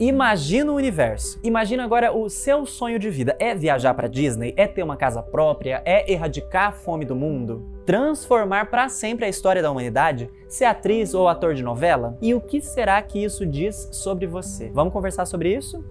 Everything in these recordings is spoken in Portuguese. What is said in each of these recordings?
Imagina o universo. Imagina agora o seu sonho de vida. É viajar para Disney? É ter uma casa própria? É erradicar a fome do mundo? Transformar para sempre a história da humanidade? Ser atriz ou ator de novela? E o que será que isso diz sobre você? Vamos conversar sobre isso?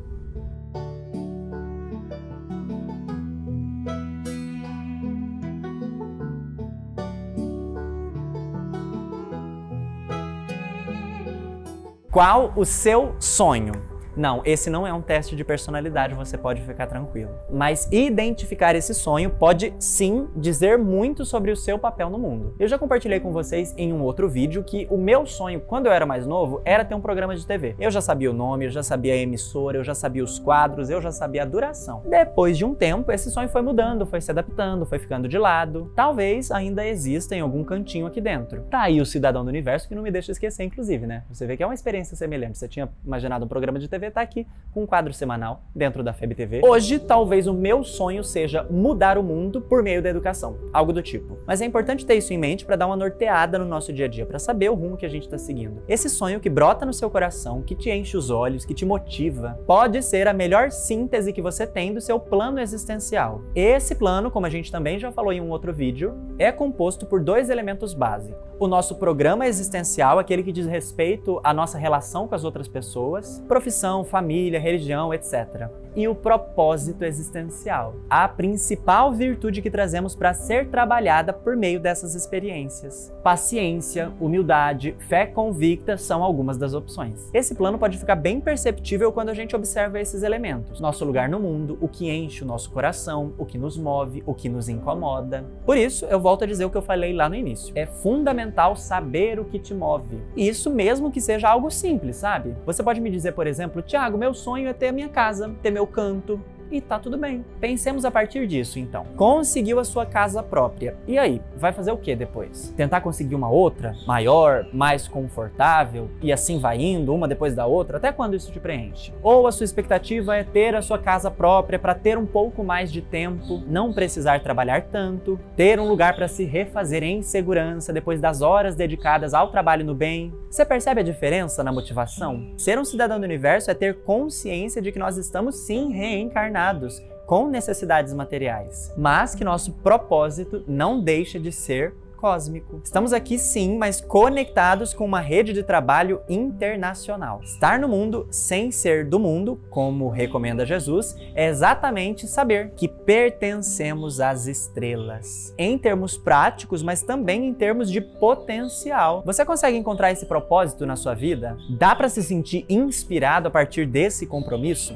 Qual o seu sonho? Não, esse não é um teste de personalidade, você pode ficar tranquilo. Mas identificar esse sonho pode sim dizer muito sobre o seu papel no mundo. Eu já compartilhei com vocês em um outro vídeo que o meu sonho, quando eu era mais novo, era ter um programa de TV. Eu já sabia o nome, eu já sabia a emissora, eu já sabia os quadros, eu já sabia a duração. Depois de um tempo, esse sonho foi mudando, foi se adaptando, foi ficando de lado. Talvez ainda exista em algum cantinho aqui dentro. Tá aí o Cidadão do Universo que não me deixa esquecer, inclusive, né? Você vê que é uma experiência semelhante. Você tinha imaginado um programa de TV TV está aqui com um quadro semanal dentro da FEB TV. Hoje, talvez o meu sonho seja mudar o mundo por meio da educação, algo do tipo. Mas é importante ter isso em mente para dar uma norteada no nosso dia a dia, para saber o rumo que a gente está seguindo. Esse sonho que brota no seu coração, que te enche os olhos, que te motiva, pode ser a melhor síntese que você tem do seu plano existencial. Esse plano, como a gente também já falou em um outro vídeo, é composto por dois elementos básicos. O nosso programa existencial, aquele que diz respeito à nossa relação com as outras pessoas, profissão família, religião, etc. E o propósito existencial, a principal virtude que trazemos para ser trabalhada por meio dessas experiências. Paciência, humildade, fé convicta são algumas das opções. Esse plano pode ficar bem perceptível quando a gente observa esses elementos: nosso lugar no mundo, o que enche o nosso coração, o que nos move, o que nos incomoda. Por isso, eu volto a dizer o que eu falei lá no início: é fundamental saber o que te move. Isso mesmo que seja algo simples, sabe? Você pode me dizer, por exemplo, Tiago, meu sonho é ter a minha casa, ter meu canto, e tá tudo bem. Pensemos a partir disso, então. Conseguiu a sua casa própria. E aí, vai fazer o que depois? Tentar conseguir uma outra, maior, mais confortável, e assim vai indo, uma depois da outra, até quando isso te preenche? Ou a sua expectativa é ter a sua casa própria para ter um pouco mais de tempo, não precisar trabalhar tanto, ter um lugar para se refazer em segurança depois das horas dedicadas ao trabalho no bem? Você percebe a diferença na motivação? Ser um cidadão do universo é ter consciência de que nós estamos sim reencarnados com necessidades materiais, mas que nosso propósito não deixa de ser cósmico. Estamos aqui sim, mas conectados com uma rede de trabalho internacional. Estar no mundo sem ser do mundo, como recomenda Jesus, é exatamente saber que pertencemos às estrelas. Em termos práticos, mas também em termos de potencial. Você consegue encontrar esse propósito na sua vida? Dá para se sentir inspirado a partir desse compromisso?